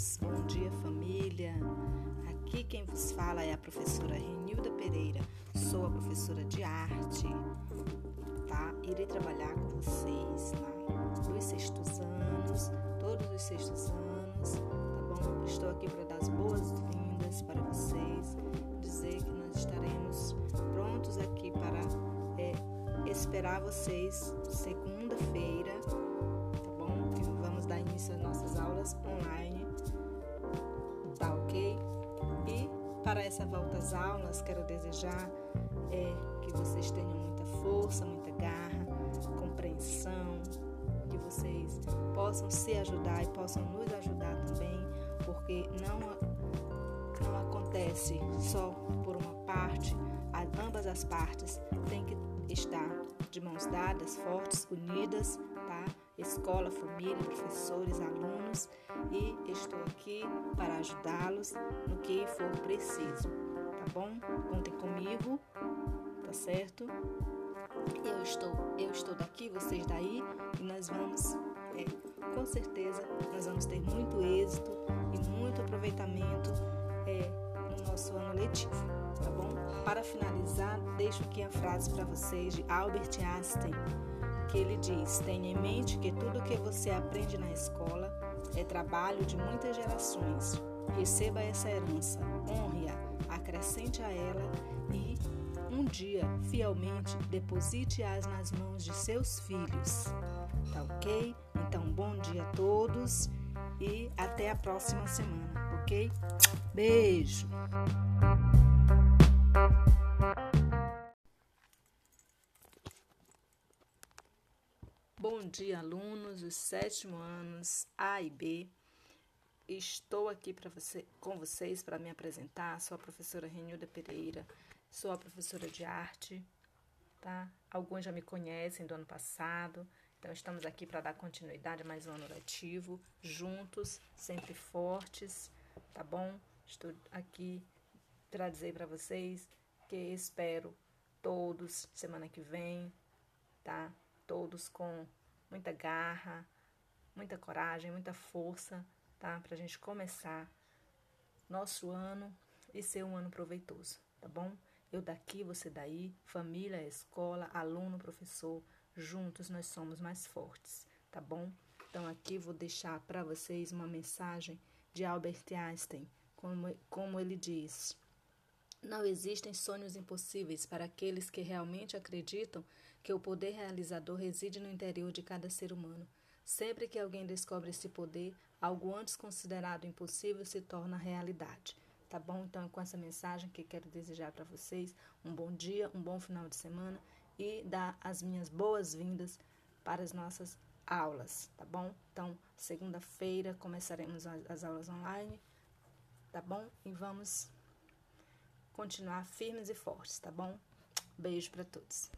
todos, bom dia família. Aqui quem vos fala é a professora Renilda Pereira, sou a professora de arte, tá? Irei trabalhar com vocês tá? nos sextos anos, todos os sextos anos, tá bom? Estou aqui para dar as boas-vindas para vocês, dizer que nós estaremos prontos aqui para é, esperar vocês segunda-feira, tá bom? E vamos dar início às nossas aulas online. Para essa volta às aulas, quero desejar é, que vocês tenham muita força, muita garra, compreensão, que vocês possam se ajudar e possam nos ajudar também, porque não, não acontece só por uma parte, ambas as partes têm que estar de mãos dadas, fortes, unidas, tá? Escola, família, professores, alunos e estou aqui para ajudá-los no que for preciso, tá bom? Contem comigo, tá certo? Eu estou, eu estou daqui, vocês daí e nós vamos, é, com certeza, nós vamos ter muito êxito e muito aproveitamento é, no nosso ano letivo, tá bom? Para finalizar, deixo aqui a frase para vocês de Albert Einstein, que ele diz: tenha em mente que tudo que você aprende na escola é trabalho de muitas gerações. Receba essa herança, honre-a, acrescente a ela e um dia, fielmente, deposite-as nas mãos de seus filhos. Tá ok? Então, bom dia a todos e até a próxima semana, ok? Beijo! Dia, alunos dos sétimo anos A e B. Estou aqui você, com vocês para me apresentar. Sou a professora Renilda Pereira, sou a professora de arte, tá? Alguns já me conhecem do ano passado, então estamos aqui para dar continuidade a mais um ano letivo, juntos, sempre fortes, tá bom? Estou aqui para dizer para vocês que espero todos semana que vem, tá? todos com muita garra, muita coragem, muita força, tá? Pra gente começar nosso ano e ser um ano proveitoso, tá bom? Eu daqui, você daí, família, escola, aluno, professor, juntos nós somos mais fortes, tá bom? Então aqui vou deixar para vocês uma mensagem de Albert Einstein, como, como ele diz: Não existem sonhos impossíveis para aqueles que realmente acreditam que o poder realizador reside no interior de cada ser humano. Sempre que alguém descobre esse poder, algo antes considerado impossível se torna realidade. Tá bom? Então, é com essa mensagem que quero desejar para vocês um bom dia, um bom final de semana e dar as minhas boas-vindas para as nossas aulas, tá bom? Então, segunda-feira começaremos as aulas online, tá bom? E vamos continuar firmes e fortes, tá bom? Beijo para todos.